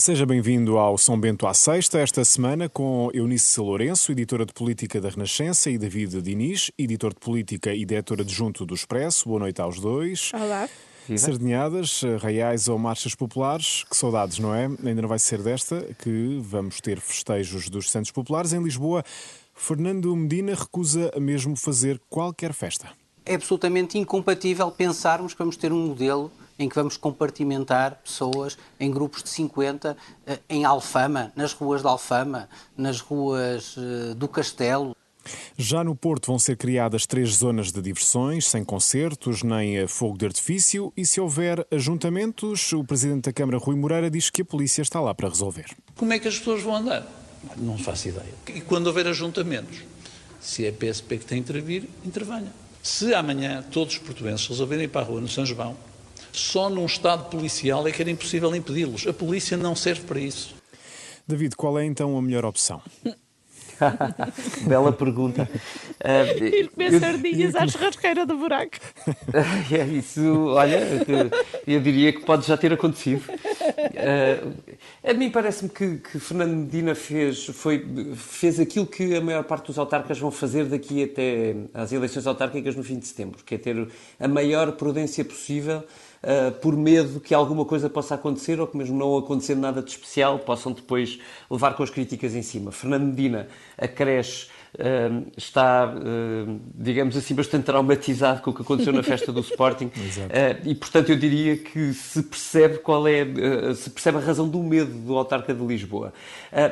Seja bem-vindo ao São Bento à Sexta, esta semana com Eunice Lourenço, editora de Política da Renascença, e David Diniz, editor de Política e diretor adjunto do Expresso. Boa noite aos dois. Olá. Sardinhadas, reais ou marchas populares, que saudades, não é? Ainda não vai ser desta que vamos ter festejos dos Santos Populares. Em Lisboa, Fernando Medina recusa mesmo fazer qualquer festa. É absolutamente incompatível pensarmos que vamos ter um modelo em que vamos compartimentar pessoas em grupos de 50 eh, em Alfama, nas ruas de Alfama, nas ruas eh, do Castelo. Já no Porto vão ser criadas três zonas de diversões, sem concertos nem fogo de artifício, e se houver ajuntamentos, o Presidente da Câmara, Rui Moreira, diz que a polícia está lá para resolver. Como é que as pessoas vão andar? Não faço ideia. E quando houver ajuntamentos, se é a PSP que tem que intervir, intervenha. Se amanhã todos os portugueses resolverem ir para a rua no São João, só num Estado policial é que era impossível impedi-los. A polícia não serve para isso. David, qual é então a melhor opção? Bela pergunta. Uh, Ir comer sardinhas à churrasqueira do buraco. é isso, olha, eu diria que pode já ter acontecido. Uh, a mim parece-me que, que, Fernando Medina fez, foi, fez aquilo que a maior parte dos autarcas vão fazer daqui até às eleições autárquicas no fim de setembro, que é ter a maior prudência possível uh, por medo que alguma coisa possa acontecer ou que mesmo não acontecendo nada de especial possam depois levar com as críticas em cima. Fernando Medina acresce Uh, está, uh, digamos assim, bastante traumatizado com o que aconteceu na festa do Sporting uh, e, portanto, eu diria que se percebe qual é, se percebe a razão do medo do autarca de Lisboa.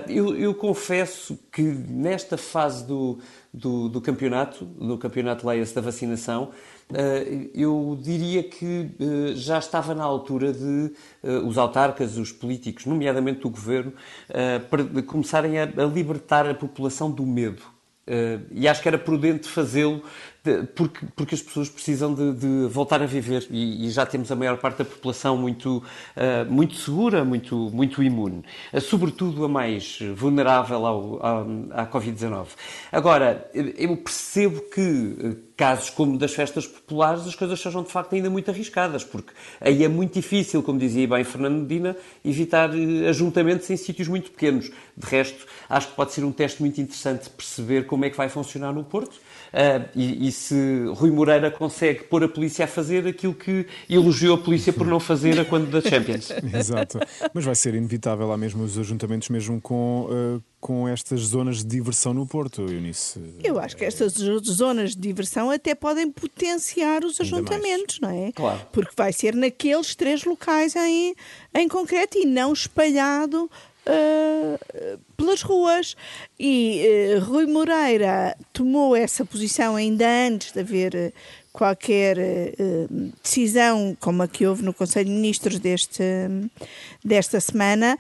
Eu, eu, confesso que nesta fase do, do, do campeonato, do campeonato leia da vacinação, eh, eu diria que eh, já estava na altura de eh, os autarcas, os políticos, nomeadamente do governo, começarem a libertar a população do medo. E acho que era prudente fazê-lo porque, porque as pessoas precisam de, de voltar a viver e, e, já temos a maior parte da população muito, uh, muito segura, muito, muito imune, uh, sobretudo a mais vulnerável ao, à, à Covid-19. Agora, eu percebo que uh, casos como das festas populares as coisas sejam de facto ainda muito arriscadas, porque aí é muito difícil, como dizia bem Fernando Medina, evitar ajuntamentos em sítios muito pequenos. De resto, acho que pode ser um teste muito interessante perceber como é que vai funcionar no Porto Uh, e, e, se Rui Moreira consegue pôr a polícia a fazer aquilo que elogiou a polícia por não fazer a quando da Champions. Exato. Mas vai ser inevitável há mesmo os ajuntamentos, mesmo com. Uh, com estas zonas de diversão no Porto, Eunice? Eu acho que estas zonas de diversão até podem potenciar os ajuntamentos, não é? Claro. Porque vai ser naqueles três locais em, em concreto e não espalhado uh, pelas ruas. E uh, Rui Moreira tomou essa posição ainda antes de haver uh, qualquer decisão como a que houve no Conselho de Ministros deste, desta semana.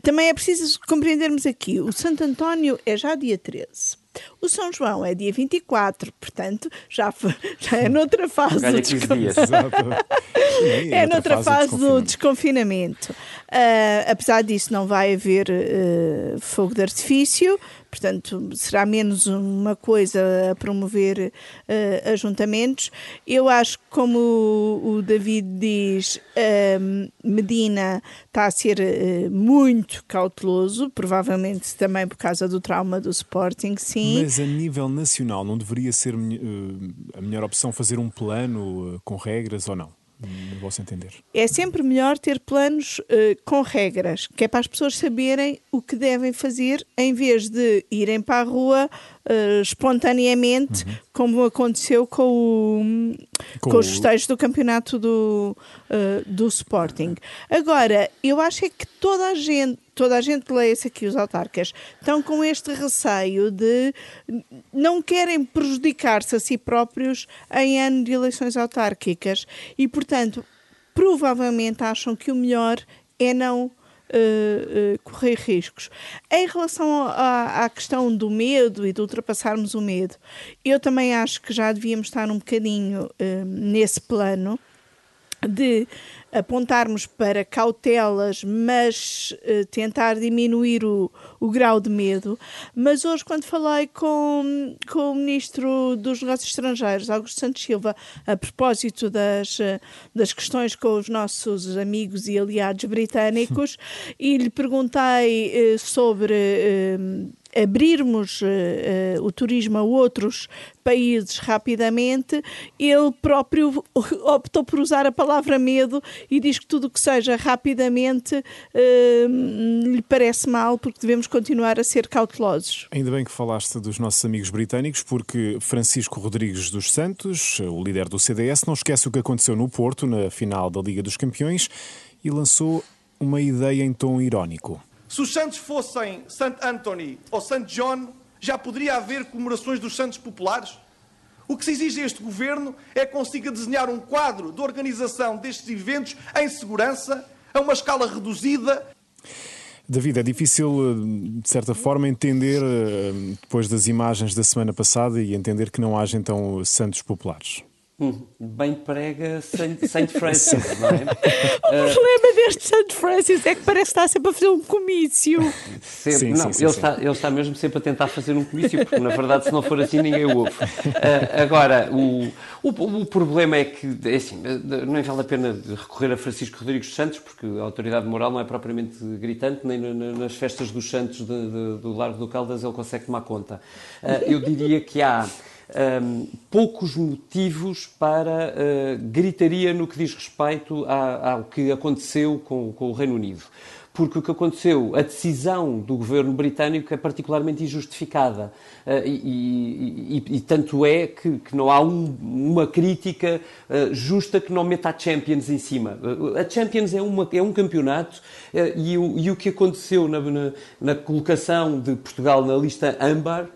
também é preciso compreendermos aqui: o Santo António é já dia 13. O São João é dia 24, portanto, já, já é noutra fase do desconfinamento. é noutra fase do desconfinamento. Uh, apesar disso, não vai haver uh, fogo de artifício, portanto, será menos uma coisa a promover uh, ajuntamentos. Eu acho que, como o, o David diz, Medina está a ser muito cauteloso, provavelmente também por causa do trauma do Sporting, sim. Mas a nível nacional, não deveria ser a melhor opção fazer um plano com regras ou não? No vosso entender? É sempre melhor ter planos uh, com regras, que é para as pessoas saberem o que devem fazer em vez de irem para a rua uh, espontaneamente, uhum. como aconteceu com, o, com, com os festejos do campeonato do, uh, do Sporting. Agora, eu acho é que toda a gente toda a gente leia-se aqui os autarcas, estão com este receio de não querem prejudicar-se a si próprios em ano de eleições autárquicas e, portanto, provavelmente acham que o melhor é não Uh, correr riscos. Em relação à, à, questão do medo e de ultrapassarmos o medo, eu também acho que já devíamos estar um bocadinho uh, nesse plano de apontarmos para cautelas, mas uh, tentar diminuir o, o grau de medo. Mas hoje, quando falei com, com o Ministro dos Negócios Estrangeiros, Augusto Santos Silva, a propósito das, uh, das questões com os nossos amigos e aliados britânicos, e lhe perguntei uh, sobre abrirmos uh, o turismo a outros países rapidamente, ele próprio optou por usar a palavra medo e diz que tudo o que seja rapidamente uh, lhe parece mal, porque devemos continuar a ser cautelosos. Ainda bem que falaste dos nossos amigos britânicos, porque Francisco Rodrigues dos Santos, o líder do CDS, não esquece o que aconteceu no Porto, na final da Liga dos Campeões, e lançou uma ideia em tom irónico. Se os santos fossem Santo Anthony ou Santo John, já poderia haver comemorações dos santos populares? O que se exige a este governo é que consiga desenhar um quadro de organização destes eventos em segurança, a uma escala reduzida. David, é difícil, eh, de certa forma, entender, eh, depois das imagens da semana passada, e entender que não haja então santos populares. Hum, bem prega Saint, Francis, não é? o problema deste Saint Francis é que parece estar sempre a fazer um comício. Sempre, sim, não, sim, ele, sim, está, ele está mesmo sempre a tentar fazer um comício, porque na verdade, se não for assim, ninguém o ouve. Uh, agora, o, o, o, problema é que, é assim, não vale a pena recorrer a Francisco Rodrigues Santos, porque a autoridade moral não é propriamente gritante, nem nas festas dos Santos de, de, do Largo do Caldas ele consegue tomar conta. Uh, eu diria que há um, poucos motivos para uh, gritaria no que diz respeito ao que aconteceu com, com o Reino Unido porque o que aconteceu, a decisão do governo britânico é particularmente injustificada. Uh, e, e, e, tanto é que, que não há um, uma crítica uh, justa que não meta a Champions em cima. A Champions é, uma, é um campeonato e o, e, o, que aconteceu na, na, na, colocação de Portugal na lista âmbar,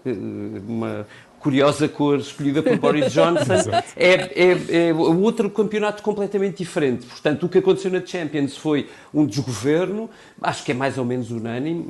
uma, curiosa cor escolhida por Boris Johnson, é, é, é outro campeonato completamente diferente. Portanto, o que aconteceu na Champions foi um desgoverno, acho que é mais ou menos unânime.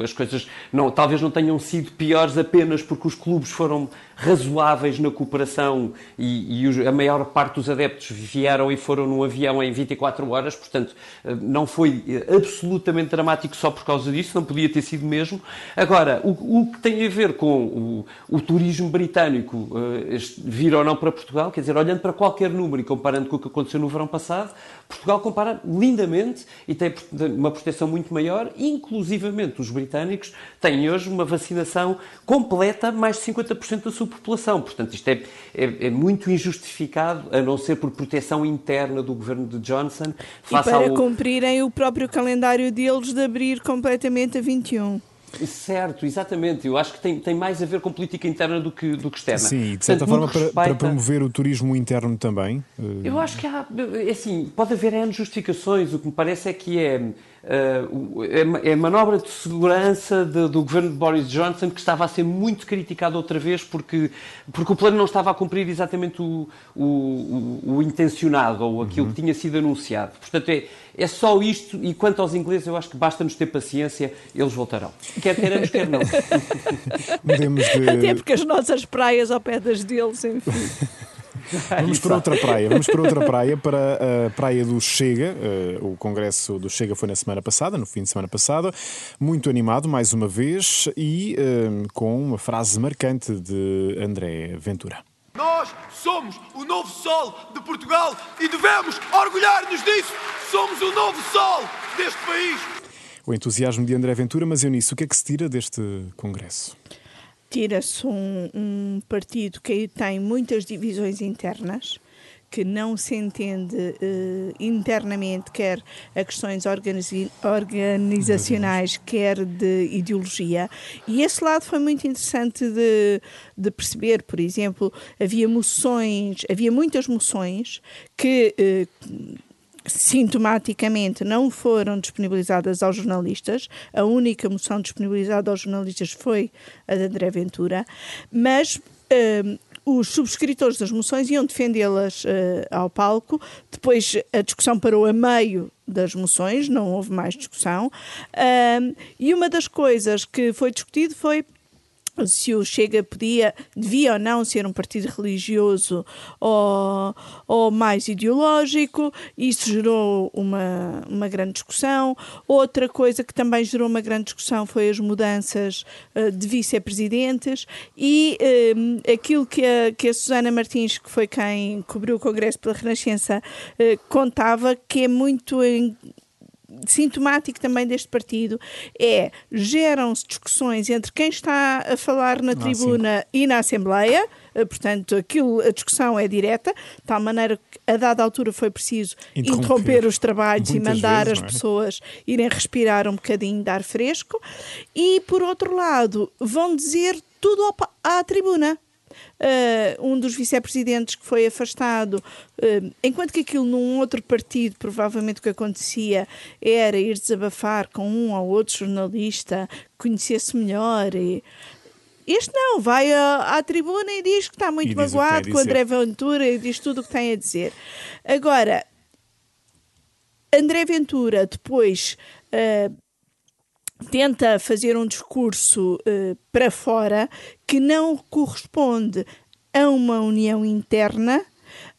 Eh, as coisas não, talvez não tenham sido piores apenas porque os clubes foram razoáveis na cooperação e, e a maior parte dos adeptos vieram e foram num avião em 24 horas, portanto, eh, não foi eh, absolutamente dramático só por causa disso, não podia ter sido mesmo. Agora, o, o que tem a ver com o, o turismo britânico uh, vir ou não para Portugal, quer dizer, olhando para qualquer número e comparando com o que aconteceu no verão passado, Portugal compara lindamente e tem uma proteção muito maior, inclusivamente os britânicos têm hoje uma vacinação completa, mais de 50% da sua população. Portanto, isto é, é, é, muito injustificado, a não ser por proteção interna do governo de Johnson. E para ao... cumprirem o próprio calendário deles de abrir completamente a 21. Certo, exatamente. Eu acho que tem, tem mais a ver com política interna do que, do que externa. Sim, de certa Portanto, forma para, respeita... para, promover o turismo interno também. Eu acho que há, é assim, pode haver N justificações. O que me parece é que é é a manobra de segurança de, do governo de Boris Johnson que estava a ser muito criticado outra vez porque, porque o plano não estava a cumprir exatamente o, o, o, o intencionado ou aquilo uhum. que tinha sido anunciado. Portanto, é, é só isto e quanto aos ingleses eu acho que basta-nos ter paciência, eles voltarão. Quer queiramos, quer não. de... Até porque as nossas praias ao pé das deles, enfim. Vamos para outra praia, vamos para outra praia, para a praia do Chega. Eh, o congresso do Chega foi na semana passada, no fim de semana passada, muito animado mais uma vez e eh, com uma frase marcante de André Ventura. Nós somos o novo sol de Portugal e devemos orgulhar-nos disso. Somos o novo sol deste país. O entusiasmo de André Ventura, mas Eunice, o que é que se tira deste congresso? Tira-se um, um, partido que tem muitas divisões internas, que não se entende uh, internamente, quer a questões organizacionais, quer de ideologia. E esse lado foi muito interessante de, de perceber. Por exemplo, havia moções, havia muitas moções que. Uh, sintomaticamente não foram disponibilizadas aos jornalistas. A única moção disponibilizada aos jornalistas foi a de André Ventura, mas uh, os subscritores das moções iam defendê-las uh, ao palco. Depois a discussão parou a meio das moções, não houve mais discussão. Uh, e uma das coisas que foi discutido foi se o Chega podia, devia ou não ser um partido religioso ou, ou mais ideológico. Isso gerou uma, uma grande discussão. Outra coisa que também gerou uma grande discussão foi as mudanças uh, de vice-presidentes e uh, aquilo que a, que a Susana Martins, que foi quem cobriu o Congresso pela Renascença, uh, contava, que é muito sintomático também deste partido é geram-se discussões entre quem está a falar na ah, tribuna e na Assembleia, eh, portanto, aquilo, a discussão é direta, de tal maneira que a dada altura foi preciso interromper, interromper os trabalhos e mandar vezes, as é? pessoas irem respirar um bocadinho de ar fresco, e por outro lado, vão dizer tudo à tribuna. Uh, um dos vice-presidentes que foi afastado, uh, enquanto que aquilo num outro partido, provavelmente o que acontecia era ir desabafar com um ou outro jornalista, conhecer-se melhor e, este não, vai à, à, tribuna e diz que está muito magoado com o André Ventura e diz tudo o que tem a dizer. Agora, André Ventura depois uh, tenta fazer um discurso uh, para fora que não corresponde a uma união interna.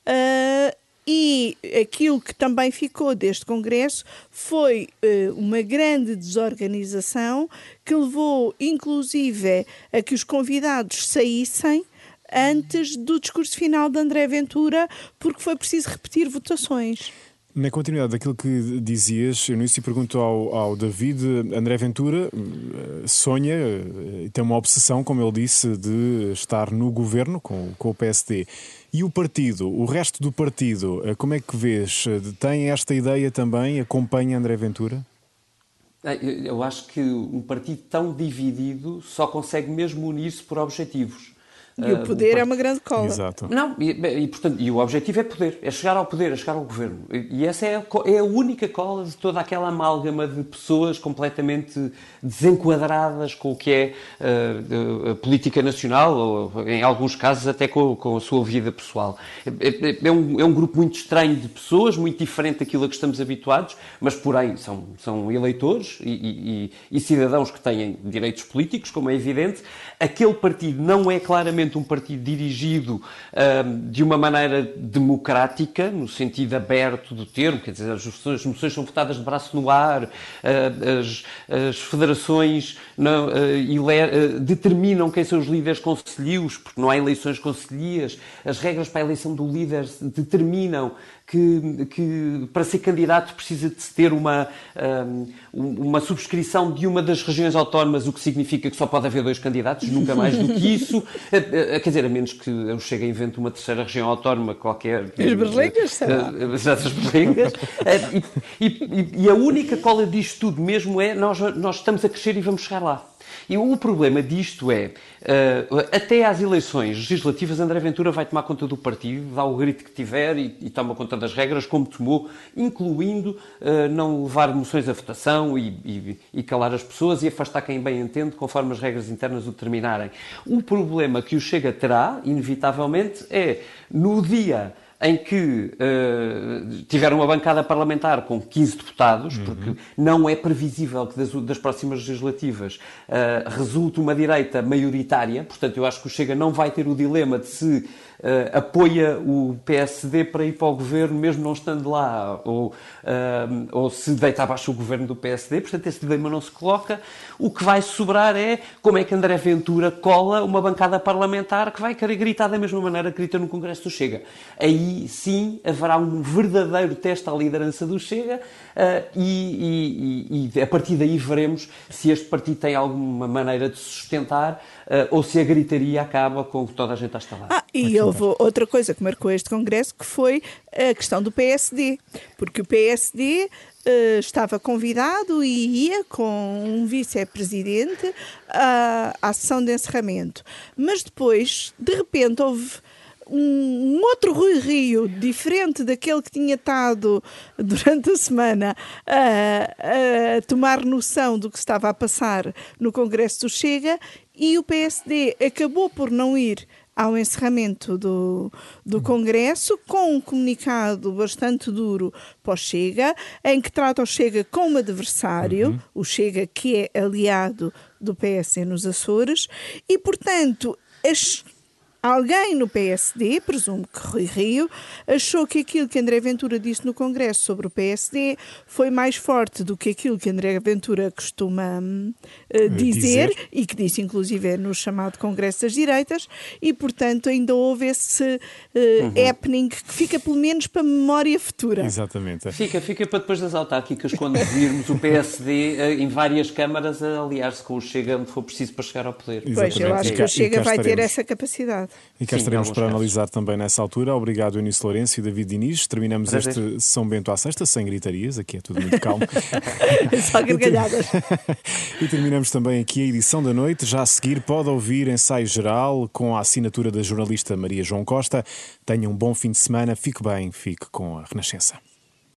Uh, e aquilo que também ficou deste Congresso foi uh, uma grande desorganização que levou, inclusive, a que os convidados saíssem antes do discurso final de André Ventura, porque foi preciso repetir votações. Na continuidade daquilo que dizias, eu nisso pergunto ao, ao David, André Ventura eh, sonha eh, e tem uma obsessão, como ele disse, de estar no governo com, com o PSD. E o partido, o resto do partido, eh, como é que vês? Tem esta ideia também? Acompanha André Ventura? Eu acho que um partido tão dividido só consegue mesmo unir-se por objetivos. E o poder uh, é uma grande cola. Exato. Não, e, e, portanto, e o objetivo é poder, é chegar ao poder, é chegar ao governo. E, e essa é a, é a, única cola de toda aquela amálgama de pessoas completamente desenquadradas com o que é uh, a política nacional, ou em alguns casos até com, com a sua vida pessoal. É, é, é, um, é um grupo muito estranho de pessoas, muito diferente daquilo a que estamos habituados, mas porém são, são eleitores e, e cidadãos que têm direitos políticos, como é evidente. Aquele partido não é claramente um partido dirigido de uma maneira democrática, no sentido aberto do termo, quer dizer, as moções, as moções são votadas de braço no ar, uh, as, as, federações não, uh, uh, determinam quem são os líderes conselhos, porque não há eleições conselhias, as regras para a eleição do líder determinam que, que, para ser candidato precisa de se ter uma, uma subscrição de uma das regiões autónomas, o que significa que só pode haver dois candidatos, nunca mais do que isso. Eh, eh, quer dizer, a menos que eu chegue a invento uma terceira região autónoma qualquer. As berlengas, será? Eh, as berlengas. e, e, e a única cola disto tudo mesmo é nós, nós estamos a crescer e vamos chegar lá. E o problema disto é, uh, até às eleições legislativas, André Ventura vai tomar conta do partido, dá o grito que tiver e, e toma conta das regras, como tomou, incluindo uh, não levar moções à votação e, e, e, calar as pessoas e afastar quem bem entende, conforme as regras internas o determinarem. O problema que o Chega terá, inevitavelmente, é no dia em que uh, tiveram uma bancada parlamentar com 15 deputados, uhum. porque não é previsível que das, das próximas legislativas uh, resulte uma direita maioritária, portanto eu acho que o Chega não vai ter o dilema de se uh, apoia o PSD para ir para o governo, mesmo não estando lá, ou, uh, ou se deita abaixo o governo do PSD. Portanto, esse dilema não se coloca. O que vai sobrar é como é que André Ventura cola uma bancada parlamentar que vai querer gritar da mesma maneira que grita no Congresso do Chega. Aí sim haverá um verdadeiro teste à liderança do Chega uh, e, e, e, a partir daí veremos se este partido tem alguma maneira de sustentar ou se a gritaria acaba com toda a gente a lá. Ah, e houve outra coisa que marcou este Congresso que foi a questão do PSD, porque o PSD uh, eh, estava convidado e ia com um vice-presidente à, à sessão de encerramento. Mas depois, de repente, houve um, outro Rui Rio, diferente daquele que tinha estado durante a semana a, a tomar noção do que estava a passar no Congresso do Chega, e o PSD acabou por não ir ao encerramento do, do Congresso, com um comunicado bastante duro para o Chega, em que trata o Chega como adversário, uhum. o Chega que é aliado do PSD nos Açores e, portanto, as Alguém no PSD, presumo que Rui Rio, achou que aquilo que André Ventura disse no Congresso sobre o PSD foi mais forte do que aquilo que André Ventura costuma uh, dizer, dizer, e que disse inclusive no chamado Congresso das Direitas, e portanto ainda houve esse uh, uhum. happening que fica pelo menos para a memória futura. Exatamente. Fica, fica para depois das autárquicas, quando virmos o PSD uh, em várias câmaras a aliar-se com o Chega onde for preciso para chegar ao poder. Exatamente. Pois, eu acho que o Chega vai ter essa capacidade. E cá Sim, estaremos para casos. analisar também nessa altura. Obrigado, Eunice Lourenço e David Diniz. Terminamos Prazer. este São Bento à Sexta, sem gritarias, aqui é tudo muito calmo. Só gargalhadas. e terminamos também aqui a edição da noite. Já a seguir, pode ouvir ensaio geral com a assinatura da jornalista Maria João Costa. Tenha um bom fim de semana, fique bem, fique com a Renascença.